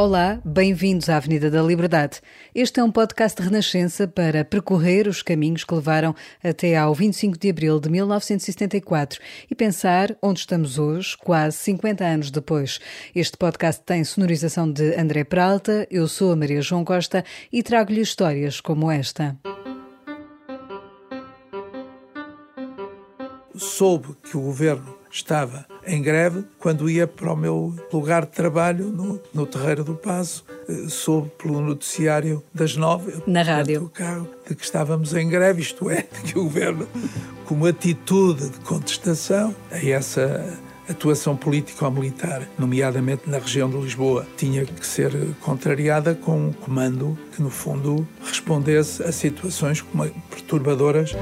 Olá, bem-vindos à Avenida da Liberdade. Este é um podcast de Renascença para percorrer os caminhos que levaram até ao 25 de abril de 1974 e pensar onde estamos hoje, quase 50 anos depois. Este podcast tem sonorização de André Peralta, eu sou a Maria João Costa e trago-lhe histórias como esta. soube que o governo estava em greve quando ia para o meu lugar de trabalho no, no Terreiro do Pazo. Eh, Soube pelo noticiário das nove, Na rádio. carro, de que estávamos em greve, isto é, que o governo, como atitude de contestação a essa atuação político-militar, nomeadamente na região de Lisboa, tinha que ser contrariada com um comando que, no fundo, respondesse a situações como perturbadoras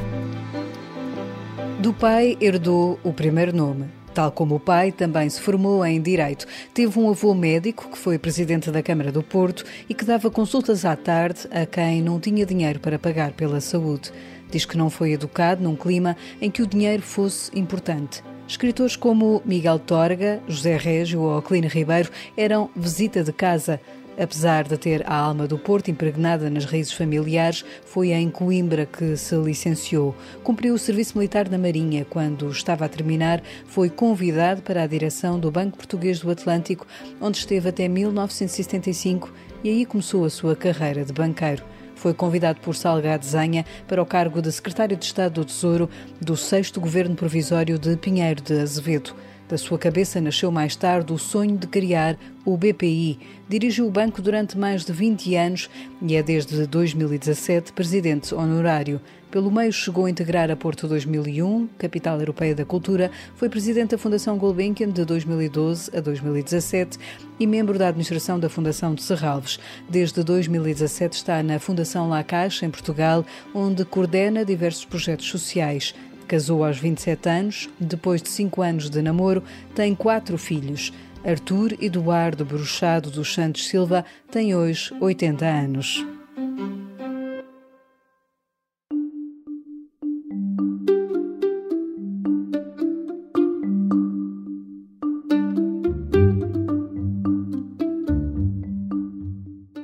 Do pai herdou o primeiro nome. Tal como o pai, também se formou em Direito. Teve um avô médico que foi presidente da Câmara do Porto e que dava consultas à tarde a quem não tinha dinheiro para pagar pela saúde. Diz que não foi educado num clima em que o dinheiro fosse importante. Escritores como Miguel Torga, José Régio ou Clino Ribeiro eram visita de casa. Apesar de ter a alma do Porto impregnada nas raízes familiares, foi em Coimbra que se licenciou. Cumpriu o serviço militar na Marinha. Quando estava a terminar, foi convidado para a direção do Banco Português do Atlântico, onde esteve até 1975 e aí começou a sua carreira de banqueiro. Foi convidado por Salgado Zenha para o cargo de secretário de Estado do Tesouro do 6 Governo Provisório de Pinheiro de Azevedo. Da sua cabeça nasceu mais tarde o sonho de criar o BPI. Dirigiu o banco durante mais de 20 anos e é desde 2017 presidente honorário. Pelo meio chegou a integrar a Porto 2001, capital europeia da cultura, foi presidente da Fundação Gulbenkian de 2012 a 2017 e membro da administração da Fundação de Serralves. Desde 2017 está na Fundação La Caixa, em Portugal, onde coordena diversos projetos sociais. Casou aos 27 anos, depois de 5 anos de namoro, tem quatro filhos. Arthur Eduardo Bruxado dos Santos Silva tem hoje 80 anos.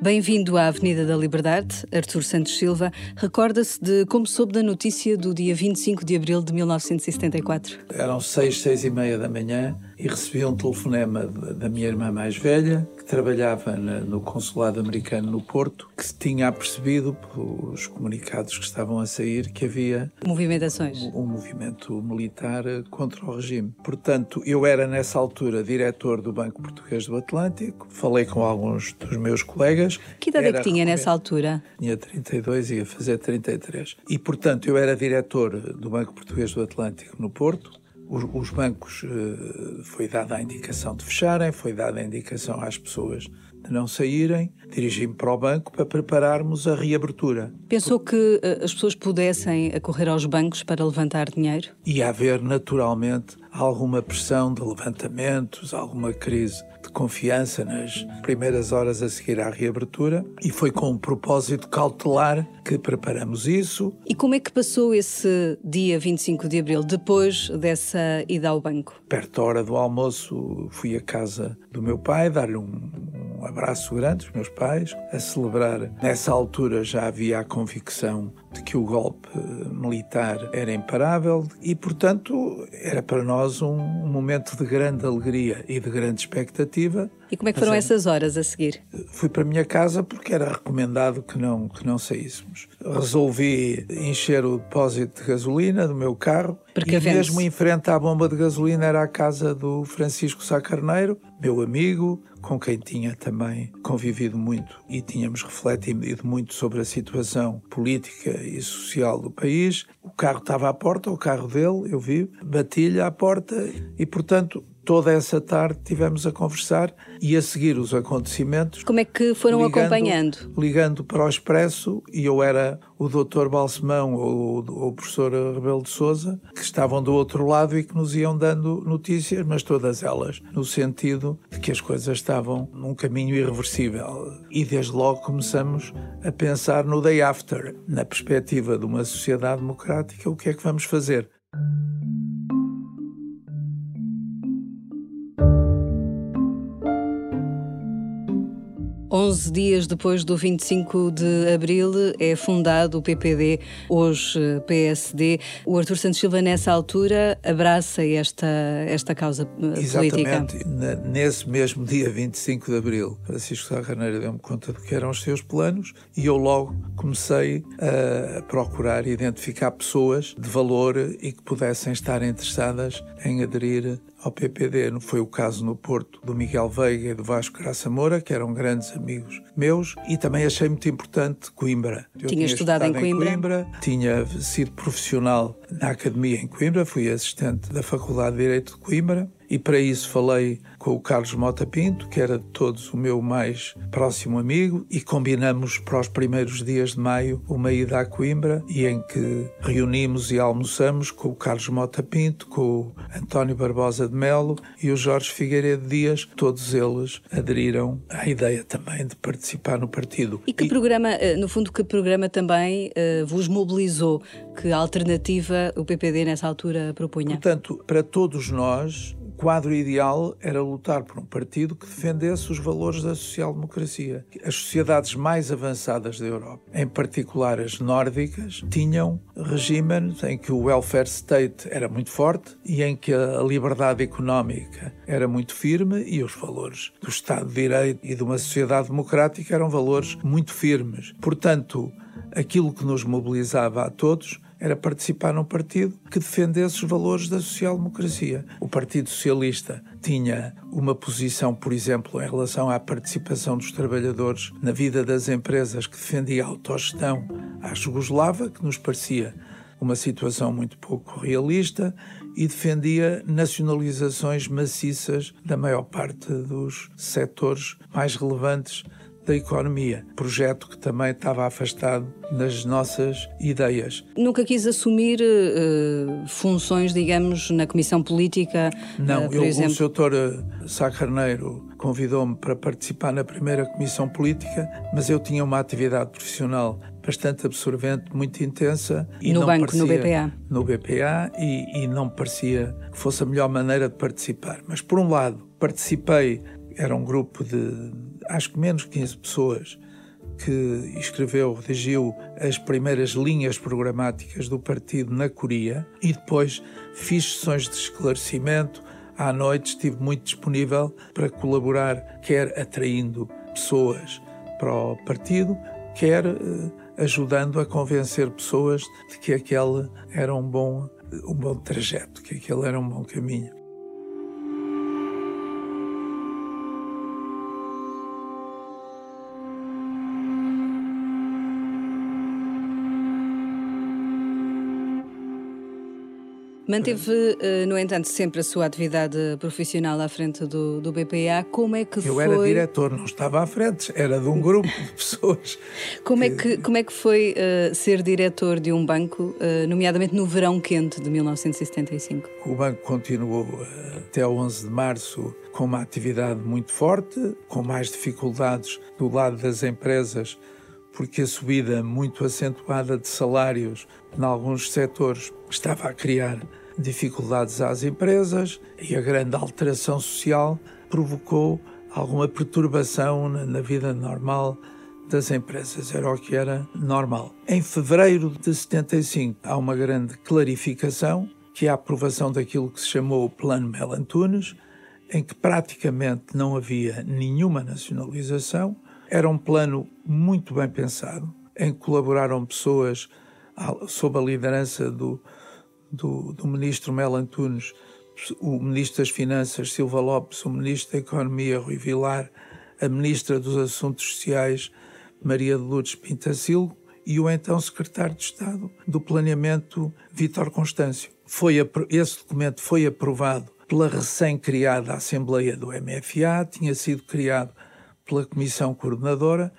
Bem-vindo à Avenida da Liberdade, Arthur Santos Silva. Recorda-se de como soube da notícia do dia 25 de abril de 1974? Eram seis, seis e meia da manhã e recebi um telefonema da minha irmã mais velha, que trabalhava na- no consulado americano no Porto, que se tinha apercebido pelos comunicados que estavam a sair que havia Movimentações. um movimento militar contra o regime. Portanto, eu era nessa altura diretor do Banco Português do Atlântico, falei com alguns dos meus colegas. Que idade é que tinha nessa altura? tinha 32 e ia fazer 33. E, portanto, eu era diretor do Banco Português do Atlântico no Porto. Os, os bancos, eh, foi dada a indicação de fecharem, foi dada a indicação às pessoas de não saírem. Dirigi-me para o banco para prepararmos a reabertura. Pensou que eh, as pessoas pudessem acorrer aos bancos para levantar dinheiro? Ia haver, naturalmente, alguma pressão de levantamentos, alguma crise confiança nas primeiras horas a seguir à reabertura. E foi com um propósito cautelar que preparamos isso. E como é que passou esse dia 25 de abril, depois dessa ida ao banco? perto da hora do almoço, fui à casa do meu pai dar-lhe um, um abraço grande, os meus pais, a celebrar. Nessa altura já havia a convicção de que o golpe eh, militar era imparável e, portanto, era para nós um, um momento de grande alegria e de grande expectativa. E como é que foram Mas, essas horas a seguir? Fui para a minha casa porque era recomendado que não, que não saíssemos. Resolvi encher o depósito de gasolina do meu carro e mesmo em frente à bomba de gasolina era a casa do Francisco Sá Carneiro, meu amigo, com quem tinha também convivido muito e tínhamos refletido muito sobre a situação política e social do país. O carro estava à porta, o carro dele, eu vi, bati-lhe à porta e, portanto, toda essa tarde tivemos a conversar e a seguir os acontecimentos. Como é que foram ligando, acompanhando? Ligando para o Expresso e eu era o Dr. Balsemão ou, ou o professor Rebelo de Souza, que estavam do outro lado e que nos iam dando notícias, mas todas elas no sentido de que as coisas estavam num caminho irreversível. E desde logo começamos a pensar no day after, na perspectiva de uma sociedade democrática, o que é que vamos fazer? 11 dias depois do 25 de abril é fundado o PPD, hoje PSD. O Artur Santos Silva, nessa altura, abraça esta, esta causa eh, Exatamente. política. Nesse mesmo dia 25 de abril, Francisco Sá Carneiro deu-me conta do que eram os seus planos e eu logo comecei a procurar identificar pessoas de valor e que pudessem estar interessadas em aderir ao PPD. Foi o caso no Porto do Miguel Veiga e do Vasco Graça Moura, que eram grandes amigos meus, e também achei muito importante Coimbra. Eu tinha, tinha estudado, estudado, em, Coimbra. em Coimbra, tinha sido profissional na academia em Coimbra, fui assistente da Faculdade de Direito de Coimbra e para isso falei com o Carlos Mota Pinto, que era de todos o meu mais próximo amigo, e combinamos para os primeiros dias de maio uma ida a Coimbra e em que reunimos e almoçamos com o Carlos Mota Pinto, com o António Barbosa de Melo e o Jorge Figueiredo Dias, todos eles aderiram à ideia também de participar no partido. E que e... programa, eh, no fundo, que programa também uh, vos mobilizou? Que alternativa o PPD nessa altura propunha? Portanto, para todos nós, quadro ideal era lutar por um partido que defendesse os valores da social-democracia. As sociedades mais avançadas da Europa, em particular as nórdicas, tinham regimes em que o welfare state era muito forte e em que a liberdade económica era muito firme e os valores do Estado de Direito e de uma sociedade democrática eram valores muito firmes. Portanto, aquilo que nos mobilizava a todos era participar num partido que defendesse os valores da social-democracia. O Partido Socialista tinha uma posição, por exemplo, em relação à participação dos trabalhadores na vida das empresas que defendia a autogestão à Jugoslava, que nos parecia uma situação muito pouco realista e defendia nacionalizações maciças da maior parte dos setores mais relevantes da economia, projeto que também estava afastado das nossas ideias. Nunca quis assumir uh, funções, digamos, na comissão política? Não, uh, por eu, exemplo... o Sr. Sá Carneiro convidou-me para participar na primeira comissão política, mas eu tinha uma atividade profissional bastante absorvente, muito intensa. E no banco, parecia, no BPA? No BPA, e, e não parecia que fosse a melhor maneira de participar. Mas, por um lado, participei, era um grupo de acho que menos de 15 pessoas, que escreveu, redigiu as primeiras linhas programáticas do partido na Coreia e depois fiz sessões de esclarecimento. À noite estive muito disponível para colaborar, quer atraindo pessoas para o partido, quer uh, ajudando a convencer pessoas de que aquele era um bom, um bom trajeto, que aquele era um bom caminho. Manteve, eh, no entanto, sempre a sua atividade profissional à frente do, do BPA. Como é que Eu foi... era diretor, não estava à frente, era de um grupo de pessoas. Como, que... É, que, como é que foi uh, ser diretor de um banco, uh, nomeadamente no verão quente de 1975? O banco continuou uh, até 11 de março com uma atividade muito forte, com mais dificuldades do lado das empresas porque a subida muito acentuada de salários em alguns setores estava a criar dificuldades às empresas e a grande alteração social provocou alguma perturbação na, vida normal das empresas, era o que era normal. Em fevereiro de 75 há uma grande clarificação, que é a aprovação daquilo que se chamou o Plano Melantunes, em que praticamente não havia nenhuma nacionalização. Era um plano muito bem pensado, em que colaboraram pessoas sob a liderança do, do, do ministro Mel Antunes, o ministro das Finanças Silva Lopes, o ministro da Economia Rui Vilar, a ministra dos Assuntos Sociais Maria de Lourdes Pintacilgo e o então secretário de Estado do Planeamento Vítor Constâncio. Foi, esse documento foi aprovado pela recém-criada Assembleia do MFA, tinha sido criado pela Comissão Coordenadora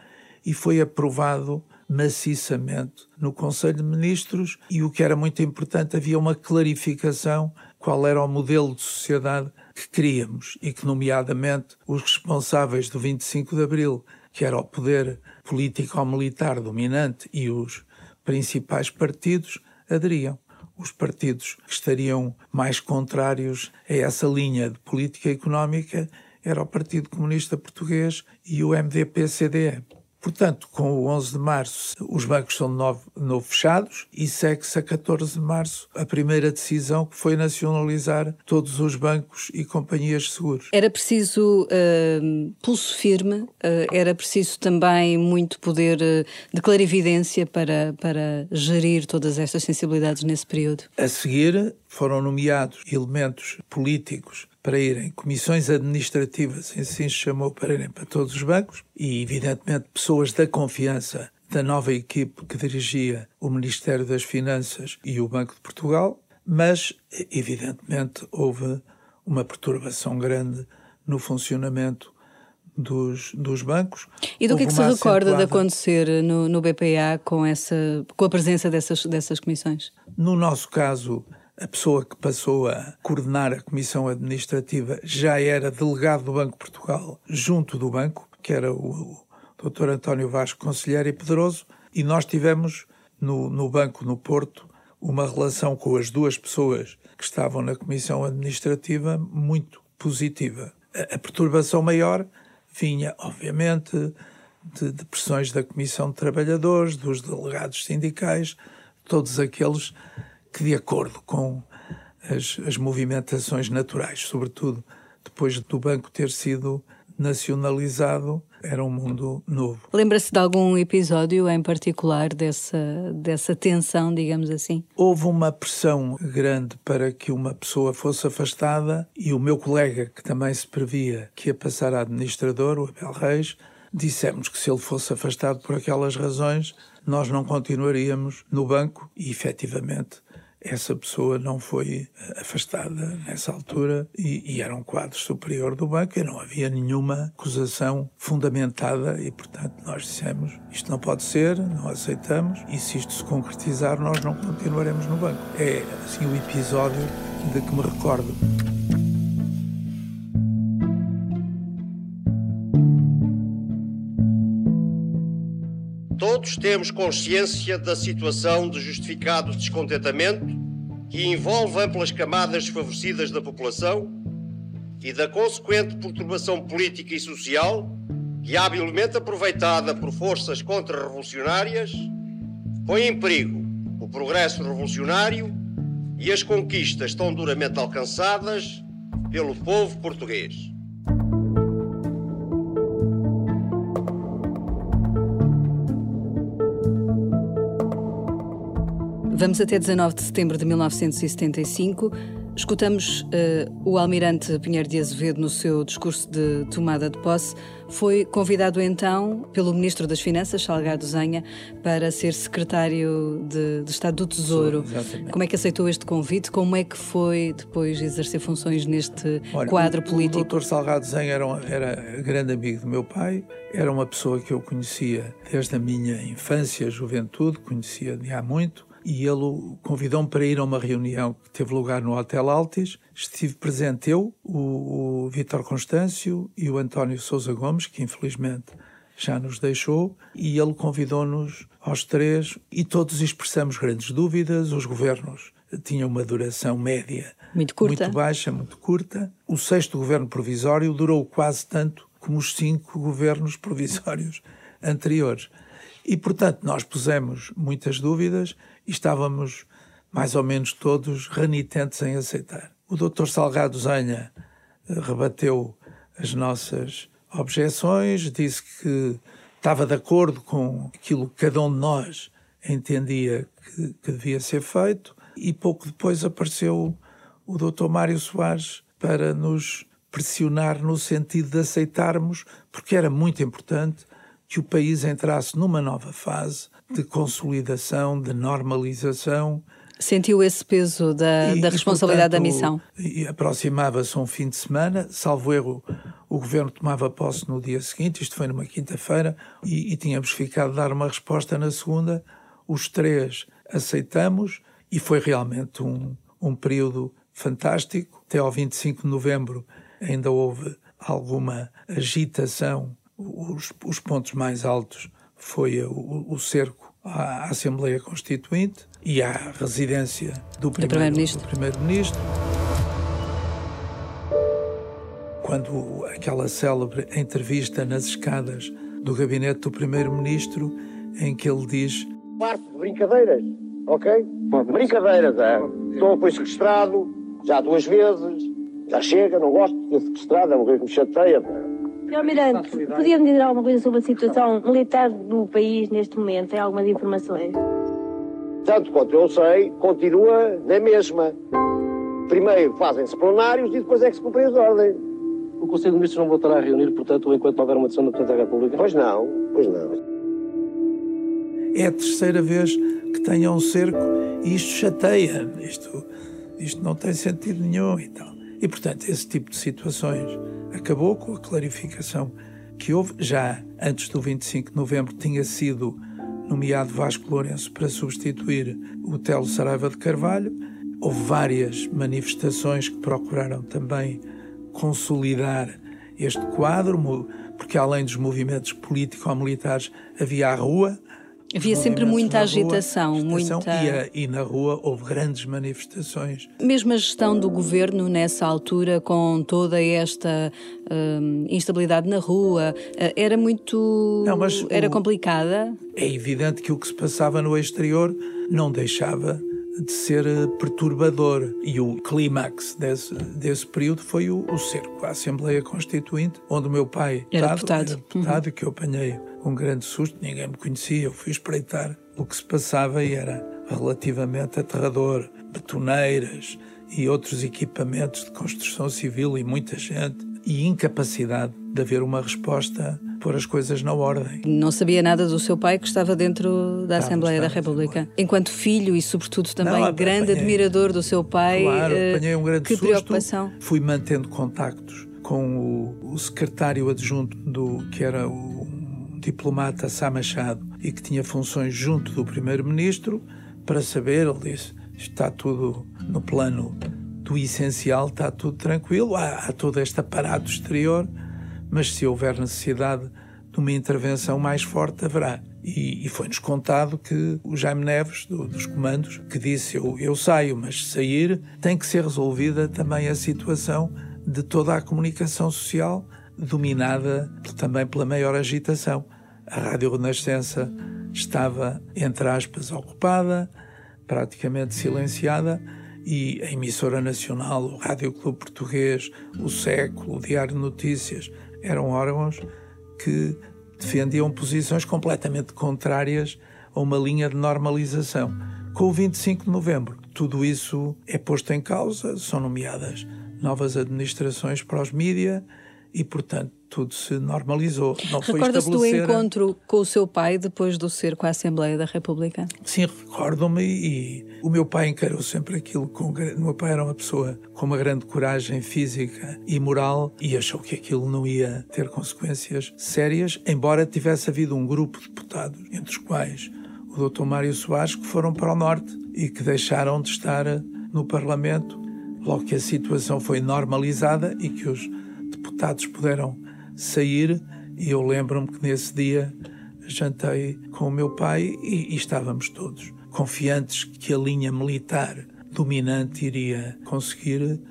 e foi aprovado maciçamente no Conselho de Ministros e o que era muito importante, havia uma clarificação qual era o modelo de sociedade que queríamos e que, nomeadamente, os responsáveis do 25 de Abril, que era o poder político-militar dominante e os principais partidos, aderiam. Os partidos que estariam mais contrários a essa linha de política económica era o Partido Comunista Português e o MDP-CDE. Portanto, com o 11 de março, os bancos são de novo, novo fechados e segue-se a 14 de março a primeira decisão que foi nacionalizar todos os bancos e companhias de seguros. Era preciso uh, pulso firme, uh, era preciso também muito poder uh, de clarividência para, para gerir todas estas sensibilidades nesse período. A seguir, foram nomeados elementos políticos para irem, comissões administrativas, assim se chamou, para irem para todos os bancos e, evidentemente, pessoas da confiança da nova equipe que dirigia o Ministério das Finanças e o Banco de Portugal, mas, evidentemente, houve uma perturbação grande no funcionamento dos, dos bancos. E do que é que se recorda acentuada... de acontecer no, no BPA com, essa, com a presença dessas, dessas comissões? No nosso caso, a pessoa que passou a coordenar a comissão administrativa já era delegado do Banco Portugal junto do banco, que era o, o Dr. António Vasco Conselheiro e Pedroso, e nós tivemos no, no banco no Porto uma relação com as duas pessoas que estavam na comissão administrativa muito positiva. A, a perturbação maior vinha, obviamente, de, de pressões da Comissão de Trabalhadores, dos delegados sindicais, todos aqueles que, de acordo com as, as movimentações naturais, sobretudo depois do banco ter sido nacionalizado, era um mundo novo. Lembra-se de algum episódio em particular dessa, dessa tensão, digamos assim? Houve uma pressão grande para que uma pessoa fosse afastada e o meu colega, que também se previa que ia passar a administrador, o Abel Reis, dissemos que se ele fosse afastado por aquelas razões, nós não continuaríamos no banco e, efetivamente, essa pessoa não foi eh, afastada nessa altura e, e, era um quadro superior do banco e não havia nenhuma acusação fundamentada e, portanto, nós dissemos isto não pode ser, não aceitamos e se isto se concretizar nós não continuaremos no banco. É, assim, o episódio de que me recordo. Todos temos consciência da situação de justificado descontentamento que envolve amplas camadas desfavorecidas da população e da consequente perturbação política e social que, habilmente aproveitada por forças contra-revolucionárias, põe em perigo o progresso revolucionário e as conquistas tão duramente alcançadas pelo povo português. Vamos até 19 de setembro de 1975. Escutamos uh, o almirante Pinheiro de Azevedo no seu discurso de tomada de posse. Foi convidado então pelo Ministro das Finanças, Salgado Zenha, para ser secretário de, de Estado do Tesouro. Sim, Como é que aceitou este convite? Como é que foi depois exercer funções neste Olha, quadro político? O Dr. Salgado Zenha era, um, era grande amigo do meu pai, era uma pessoa que eu conhecia desde a minha infância, juventude, conhecia de há muito e ele convidou-me para ir a uma reunião que teve lugar no Hotel Altis. Estive presente eu, o, o Vítor Constâncio e o António Sousa Gomes, que infelizmente já nos deixou, e ele convidou-nos aos três e todos expressamos grandes dúvidas. Os governos tinham uma duração média muito curta, muito baixa, muito curta. O sexto governo provisório durou quase tanto como os cinco governos provisórios anteriores. E, portanto, nós pusemos muitas dúvidas e estávamos mais ou menos todos renitentes em aceitar. O Dr. Salgado Zenha rebateu as nossas objeções, disse que estava de acordo com aquilo que cada um de nós entendia que, que devia ser feito, e pouco depois apareceu o Dr. Mário Soares para nos pressionar no sentido de aceitarmos, porque era muito importante que o país entrasse numa nova fase de consolidação, de normalização. Sentiu esse peso da, e, da responsabilidade e, portanto, da missão? Aproximava-se um fim de semana, salvo erro, o governo tomava posse no dia seguinte, isto foi numa quinta-feira, e, e tínhamos ficado a dar uma resposta na segunda. Os três aceitamos e foi realmente um, um período fantástico. Até ao 25 de novembro ainda houve alguma agitação. Os, os pontos mais altos foi o, o cerco à Assembleia Constituinte e à residência do Primeiro-Ministro. Primeiro Quando aquela célebre entrevista nas escadas do gabinete do Primeiro-Ministro, em que ele diz: Parte de brincadeiras, ok? Brincadeiras, é. Estou foi sequestrado já duas vezes, já chega, não gosto de ser sequestrado, é uma coisa que me chateia. Sr. Almirante, podia-me dizer alguma coisa sobre a situação militar do país neste momento? Tem algumas informações? Tanto quanto eu sei, continua na mesma. Primeiro fazem-se plenários e depois é que se cumprem as ordens. O Conselho de Ministros não voltará a reunir, portanto, enquanto não houver uma decisão da Presidente da República? Pois não, pois não. É a terceira vez que tenha um cerco e isto chateia. Isto, isto não tem sentido nenhum e tal. E, portanto, esse tipo de situações acabou com a clarificação que houve. Já antes do 25 de novembro tinha sido nomeado Vasco Lourenço para substituir o Telo Saraiva de Carvalho. Houve várias manifestações que procuraram também consolidar este quadro, porque além dos movimentos político-militares havia a rua, Havia sempre muita agitação, rua, muita. E, e, na rua houve grandes manifestações. Mesmo a gestão do governo nessa altura, com toda esta hum, instabilidade na rua, eh, era muito. Não, mas era o... complicada? É evidente que o que se passava no exterior não deixava de ser eh, perturbador. E o clímax desse, desse período foi o, o cerco à Assembleia Constituinte, onde o meu pai era deputado, era deputado uhum. que eu apanhei um grande susto, ninguém me conhecia, eu fui espreitar o que se passava e era relativamente aterrador. Betoneiras e outros equipamentos de construção civil e muita gente e incapacidade de haver uma resposta pôr as coisas na ordem. Não sabia nada do seu pai que estava dentro da Assembleia da República. Enquanto filho e, sobretudo, também Não, grande apanhei, admirador do seu pai. Claro, eh, apanhei um grande que susto. preocupação. Fui mantendo contactos com o, o secretário adjunto do que era o diplomata Sá Machado e que tinha funções junto do primeiro-ministro para saber, ele disse, está tudo no plano do essencial, está tudo tranquilo, há, há todo este aparato exterior, mas se houver necessidade de uma intervenção mais forte, haverá. E, e foi-nos contado que o Jaime Neves, do, dos comandos, que disse: eu, eu saio, mas sair tem que ser resolvida também a situação de toda a comunicação social, dominada também pela maior agitação. A Rádio Renascença estava, entre aspas, ocupada, praticamente silenciada, e a emissora nacional, o Rádio Clube Português, o Século, o Diário de Notícias, eram órgãos que defendiam posições completamente contrárias a uma linha de normalização. Com o 25 de novembro, tudo isso é posto em causa, são nomeadas novas administrações para os mídia e, portanto, tudo se normalizou. Recorda-se do encontro com o seu pai depois do cerco à Assembleia da República? Sim, recordo-me e o meu pai encarou sempre aquilo com... O meu pai era uma pessoa com uma grande coragem física e moral e achou que aquilo não ia ter consequências sérias, embora tivesse havido um grupo de deputados, entre os quais o Dr. Mário Soares, que foram para o Norte e que deixaram de estar no Parlamento logo que a situação foi normalizada e que os deputados puderam sair e eu lembro-me que nesse dia jantei com o meu pai e, e estávamos todos confiantes que a linha militar dominante iria conseguir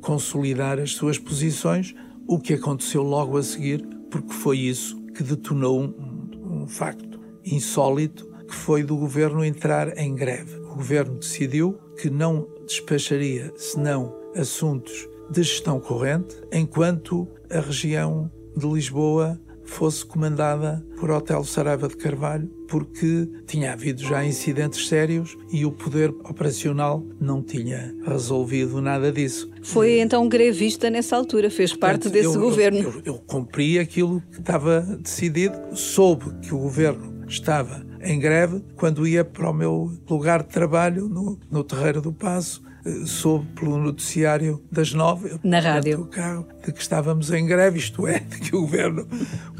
consolidar as suas posições, o que aconteceu logo a seguir, porque foi isso que detonou um, um facto insólito, que foi do governo entrar em greve. O governo decidiu que não despacharia senão assuntos de gestão corrente, enquanto a região de Lisboa fosse comandada por Hotel Saraiva de Carvalho, porque tinha havido já incidentes sérios e o poder operacional não tinha resolvido nada disso. Foi então grevista nessa altura, fez Portanto, parte desse eu, governo. Eu, eu, eu cumpri aquilo que estava decidido, soube que o governo estava em greve quando ia para o meu lugar de trabalho no, no Terreiro do Passo soube pelo noticiário das nove na rádio carro de que estávamos em greve, isto é, de que o governo,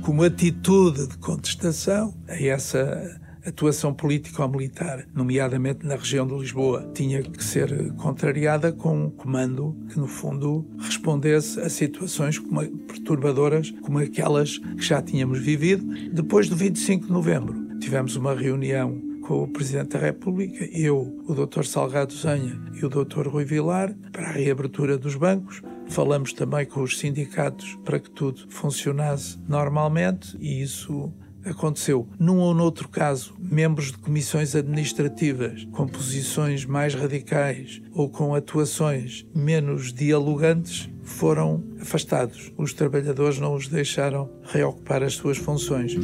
como atitude de contestação a essa atuação político-militar, nomeadamente na região de Lisboa, tinha que ser contrariada com um comando que, no fundo, respondesse a situações como, perturbadoras como aquelas que já tínhamos vivido. Depois do 25 de novembro, tivemos uma reunião com o Presidente da República, eu, o Dr. Salgado Zanha e o Dr. Rui Vilar, para a reabertura dos bancos. Falamos também com os sindicatos para que tudo funcionasse normalmente e isso aconteceu. Num ou noutro caso, membros de comissões administrativas com posições mais radicais ou com atuações menos dialogantes foram afastados. Os trabalhadores não os deixaram reocupar as suas funções.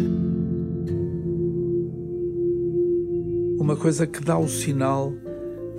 Uma coisa que dá o sinal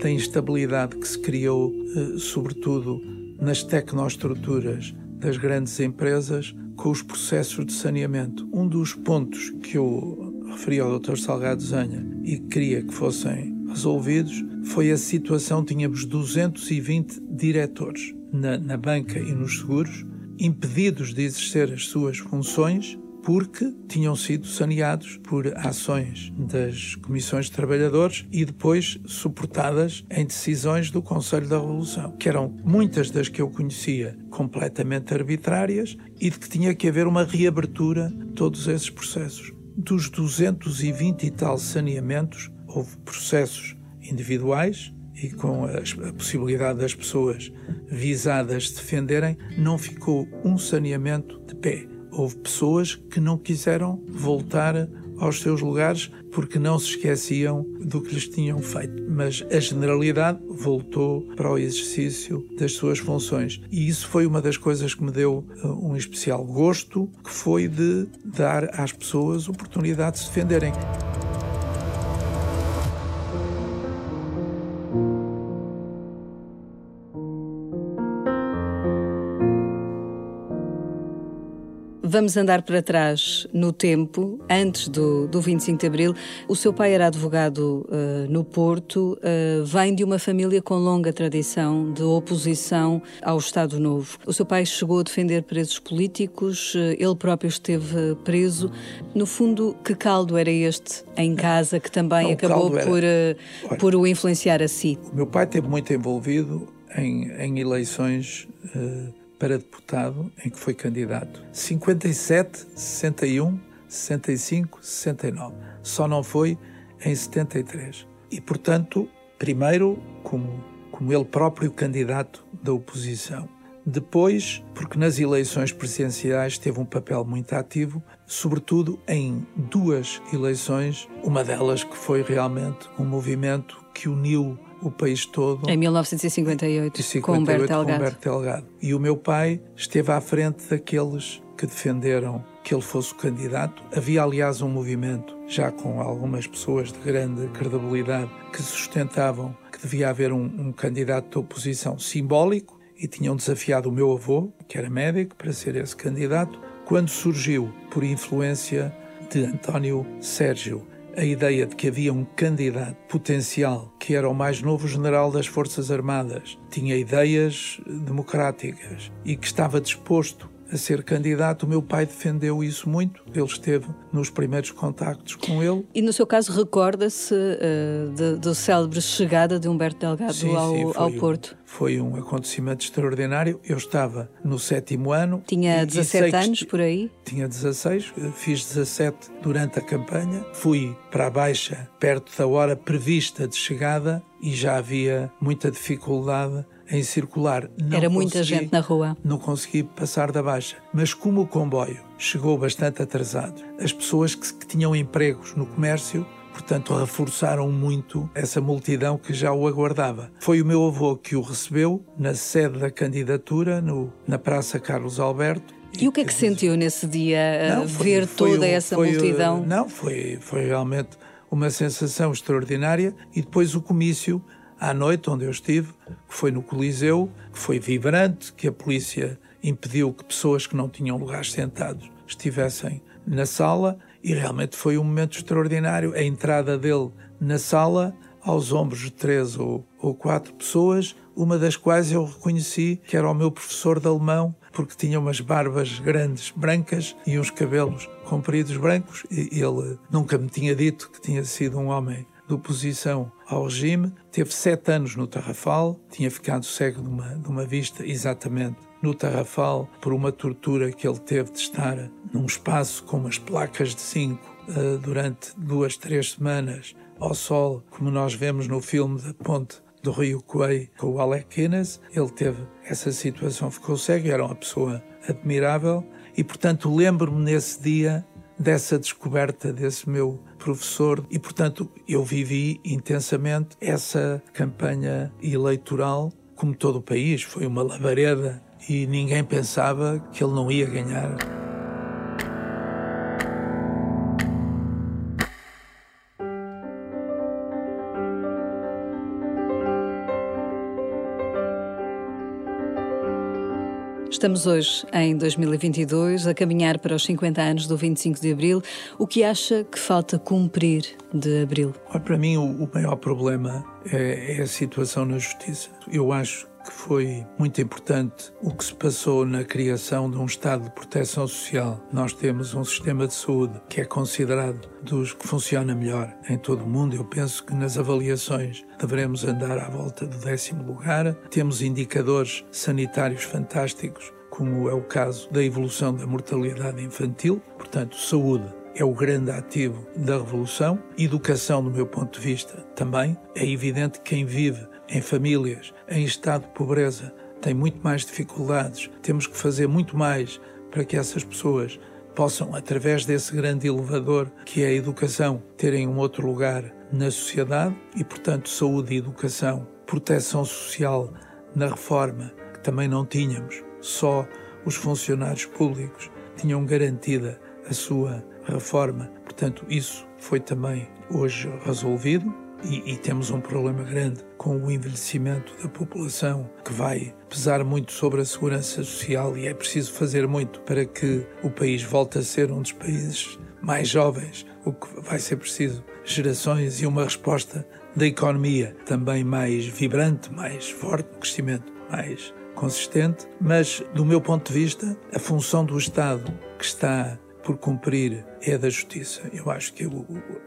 da instabilidade que se criou, eh, sobretudo nas tecnoestruturas das grandes empresas, com os processos de saneamento. Um dos pontos que eu referi ao Dr. Salgado Zanha e queria que fossem resolvidos foi a situação: tínhamos 220 diretores na, na banca e nos seguros, impedidos de exercer as suas funções porque tinham sido saneados por ações das comissões de trabalhadores e depois suportadas em decisões do Conselho da Revolução, que eram muitas das que eu conhecia completamente arbitrárias e de que tinha que haver uma reabertura de todos esses processos. Dos 220 e tal saneamentos, houve processos individuais e com a, possibilidade das pessoas visadas defenderem, não ficou um saneamento de pé houve pessoas que não quiseram voltar aos seus lugares porque não se esqueciam do que lhes tinham feito. Mas a generalidade voltou para o exercício das suas funções. E isso foi uma das coisas que me deu uh, um especial gosto, que foi de dar às pessoas oportunidade de se defenderem. Vamos andar para trás no tempo, antes do, do 25 de Abril. O seu pai era advogado uh, no Porto, uh, vem de uma família com longa tradição de oposição ao Estado Novo. O seu pai chegou a defender presos políticos, uh, ele próprio esteve preso. No fundo, que caldo era este em casa que também Não, acabou por, Olha, por o influenciar a si? O meu pai esteve muito envolvido em, em eleições para deputado em que foi candidato. 57, 61, 65, 69. Só não foi em 73. E, portanto, primeiro como, como ele próprio candidato da oposição. Depois, porque nas eleições presidenciais teve um papel muito ativo, sobretudo em duas eleições, uma delas que foi realmente um movimento que uniu o país todo. Em 1958, 58, com Humberto Delgado. Com Humberto Delgado. E o meu pai esteve à frente daqueles que defenderam que ele fosse o candidato. Havia, aliás, um movimento, já com algumas pessoas de grande credibilidade, que sustentavam que devia haver um, um candidato de oposição simbólico e tinham desafiado o meu avô, que era médico, para ser esse candidato, quando surgiu, por influência de António Sérgio, a ideia de que havia um candidato potencial que era o mais novo general das Forças Armadas, tinha ideias democráticas e que estava disposto a ser candidato, o meu pai defendeu isso muito. Ele esteve nos primeiros contactos com ele. E no seu caso, recorda-se uh, da célebre chegada de Humberto Delgado sim, ao, sim, ao Porto? Um, foi um acontecimento extraordinário. Eu estava no sétimo ano. Tinha e, 17 e anos por aí? Tinha 16, fiz 17 durante a campanha. Fui para a Baixa perto da hora prevista de chegada e já havia muita dificuldade em circular. Não Era muita gente na rua. Não consegui passar da baixa. Mas como o comboio chegou bastante atrasado, as pessoas que, que tinham empregos no comércio portanto reforçaram muito essa multidão que já o aguardava. Foi o meu avô que o recebeu na sede da candidatura, no, na Praça Carlos Alberto. E, o que é que sentiu nesse dia, não, foi, ver foi, toda foi, essa multidão? Não, foi, foi realmente uma sensação extraordinária e depois o comício à noite onde eu estive, que foi no Coliseu, que foi vibrante, que a polícia impediu que pessoas que não tinham lugares sentados estivessem na sala e realmente foi um momento extraordinário. A entrada dele na sala, aos ombros de três ou, ou quatro pessoas, uma das quais eu reconheci que era o meu professor de alemão, porque tinha umas barbas grandes brancas e uns cabelos compridos brancos, e ele nunca me tinha dito que tinha sido um homem de oposição ao regime. Teve sete anos no Tarrafal, tinha ficado cego de uma, vista exatamente no Tarrafal por uma tortura que ele teve de estar num espaço com umas placas de zinco uh, durante duas, três semanas ao sol, como nós vemos no filme da Ponte do Rio Coei com o Alec Guinness. Ele teve essa situação, ficou cego, era uma pessoa admirável e, portanto, lembro-me nesse dia dessa descoberta desse meu professor e, portanto, eu vivi intensamente essa campanha eleitoral, como todo o país. Foi uma labareda e ninguém pensava que ele não ia ganhar. Estamos hoje, em 2022, a caminhar para os 50 anos do 25 de Abril. O que acha que falta cumprir de Abril? Para mim, o maior problema é, é a situação na justiça. Eu acho que foi muito importante o que se passou na criação de um Estado de proteção social. Nós temos um sistema de saúde que é considerado dos que funciona melhor em todo o mundo. Eu penso que nas avaliações devemos andar à volta do décimo lugar. Temos indicadores sanitários fantásticos, como é o caso da evolução da mortalidade infantil. Portanto, saúde é o grande ativo da revolução. Educação, do meu ponto de vista, também. É evidente que quem vive em famílias em estado de pobreza têm muito mais dificuldades. Temos que fazer muito mais para que essas pessoas possam, através desse grande elevador que é a educação, terem um outro lugar na sociedade e, portanto, saúde e educação, proteção social na reforma, que também não tínhamos, só os funcionários públicos tinham garantida a sua reforma. Portanto, isso foi também hoje resolvido e, e, temos um problema grande com o envelhecimento da população que vai pesar muito sobre a segurança social e é preciso fazer muito para que o país volte a ser um dos países mais jovens, o que vai ser preciso gerações e uma resposta da economia também mais vibrante, mais forte, um crescimento mais consistente, mas do meu ponto de vista, a função do Estado que está por cumprir é da justiça. Eu acho que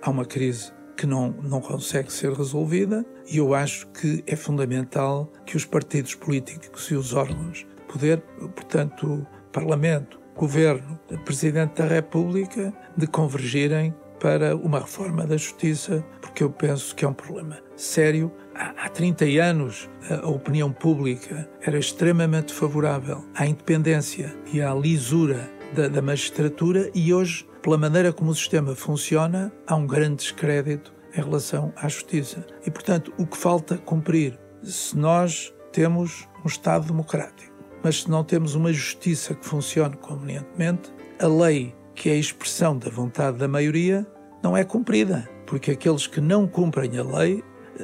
há uma crise que não, não consegue ser resolvida e eu acho que é fundamental que os partidos políticos e os órgãos de poder, portanto, Parlamento, Governo, Presidente da República, de convergirem para uma reforma da justiça, porque eu penso que é um problema sério. Há 30 anos, a opinião pública era extremamente favorável à independência e à lisura da, da magistratura e hoje pela maneira como o sistema funciona, há um grande descrédito em relação à justiça. E, portanto, o que falta cumprir, se nós temos um Estado democrático, mas se não temos uma justiça que funcione convenientemente, a lei, que é a expressão da vontade da maioria, não é cumprida, porque aqueles que não cumprem a lei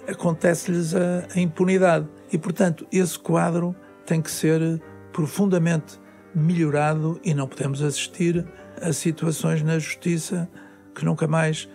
acontece-lhes a, a impunidade. E, portanto, esse quadro tem que ser profundamente melhorado e não podemos assistir a situações na justiça que nunca mais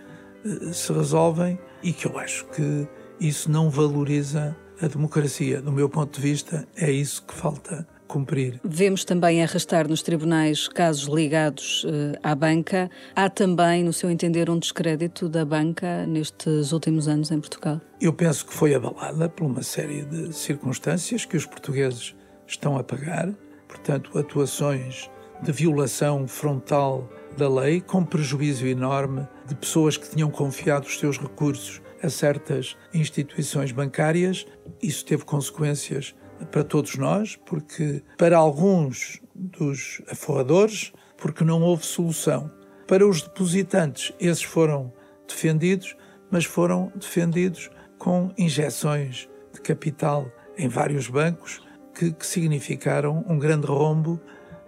eh, se resolvem e que eu acho que isso não valoriza a democracia. Do meu ponto de vista, é isso que falta cumprir. Vemos também arrastar nos tribunais casos ligados uh, à banca. Há também, no seu entender, um descrédito da banca nestes últimos anos em Portugal? Eu penso que foi abalada por uma série de circunstâncias que os portugueses estão a pagar. Portanto, atuações de violação frontal da lei, com prejuízo enorme de pessoas que tinham confiado os seus recursos a certas instituições bancárias. Isso teve consequências para todos nós, porque para alguns dos aforradores, porque não houve solução. Para os depositantes, esses foram defendidos, mas foram defendidos com injeções de capital em vários bancos que, que significaram um grande rombo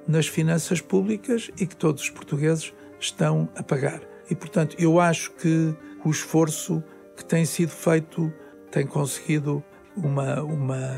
nas finanças públicas e que todos os portugueses estão a pagar. E, portanto, eu acho que o esforço que tem sido feito tem conseguido uma, uma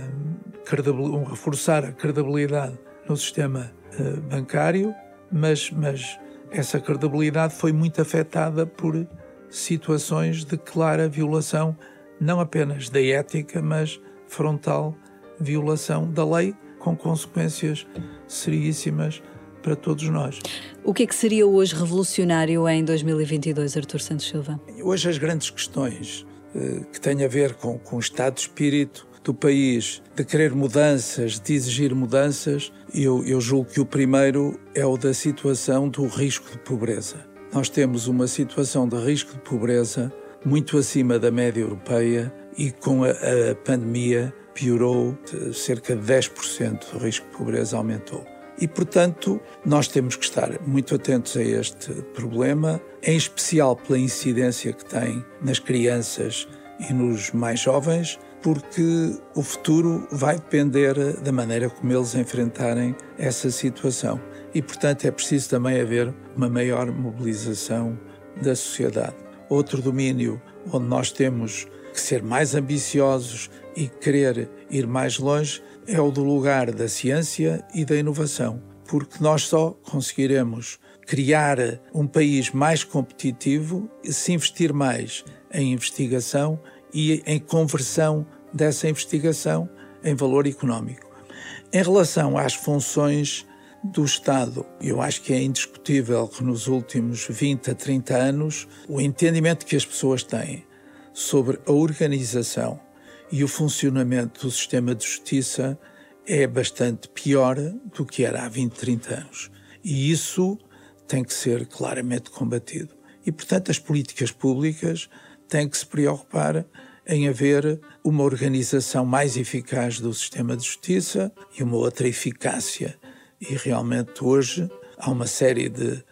um reforçar a credibilidade no sistema uh, bancário, mas, mas essa credibilidade foi muito afetada por situações de clara violação, não apenas da ética, mas frontal violação da lei, com consequências seríssimas para todos nós. O que é que seria hoje revolucionário em 2022, Artur Santos Silva? Hoje as grandes questões eh, que têm a ver com, com o estado de espírito do país, de querer mudanças, de exigir mudanças, eu, eu julgo que o primeiro é o da situação do risco de pobreza. Nós temos uma situação de risco de pobreza muito acima da média europeia e com a, a pandemia piorou cerca de 10% o risco de pobreza aumentou. E, portanto, nós temos que estar muito atentos a este problema, em especial pela incidência que tem nas crianças e nos mais jovens, porque o futuro vai depender da maneira como eles enfrentarem essa situação. E, portanto, é preciso também haver uma maior mobilização da sociedade. Outro domínio onde nós temos que ser mais ambiciosos e querer ir mais longe é o do lugar da ciência e da inovação, porque nós só conseguiremos criar um país mais competitivo se investir mais em investigação e em conversão dessa investigação em valor económico. Em relação às funções do Estado, eu acho que é indiscutível que nos últimos 20 a 30 anos o entendimento que as pessoas têm sobre a organização e o funcionamento do sistema de justiça é bastante pior do que era há 20, 30 anos. E isso tem que ser claramente combatido. E, portanto, as políticas públicas têm que se preocupar em haver uma organização mais eficaz do sistema de justiça e uma outra eficácia. E realmente hoje há uma série de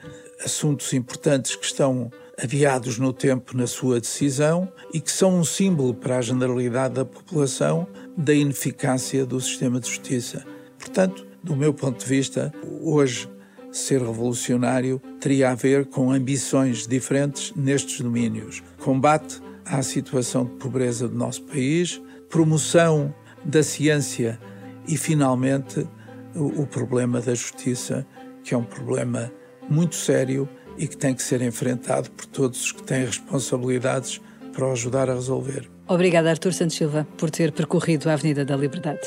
assuntos importantes que estão adiados no tempo na sua decisão e que são um símbolo para a generalidade da população da ineficácia do sistema de justiça. Portanto, do meu ponto de vista, hoje ser revolucionário teria a ver com ambições diferentes nestes domínios. Combate à situação de pobreza do nosso país, promoção da ciência e, finalmente, o, problema da justiça, que é um problema muito sério e que tem que ser enfrentado por todos os que têm responsabilidades para o ajudar a resolver. Obrigada, Artur Santos Silva, por ter percorrido a Avenida da Liberdade.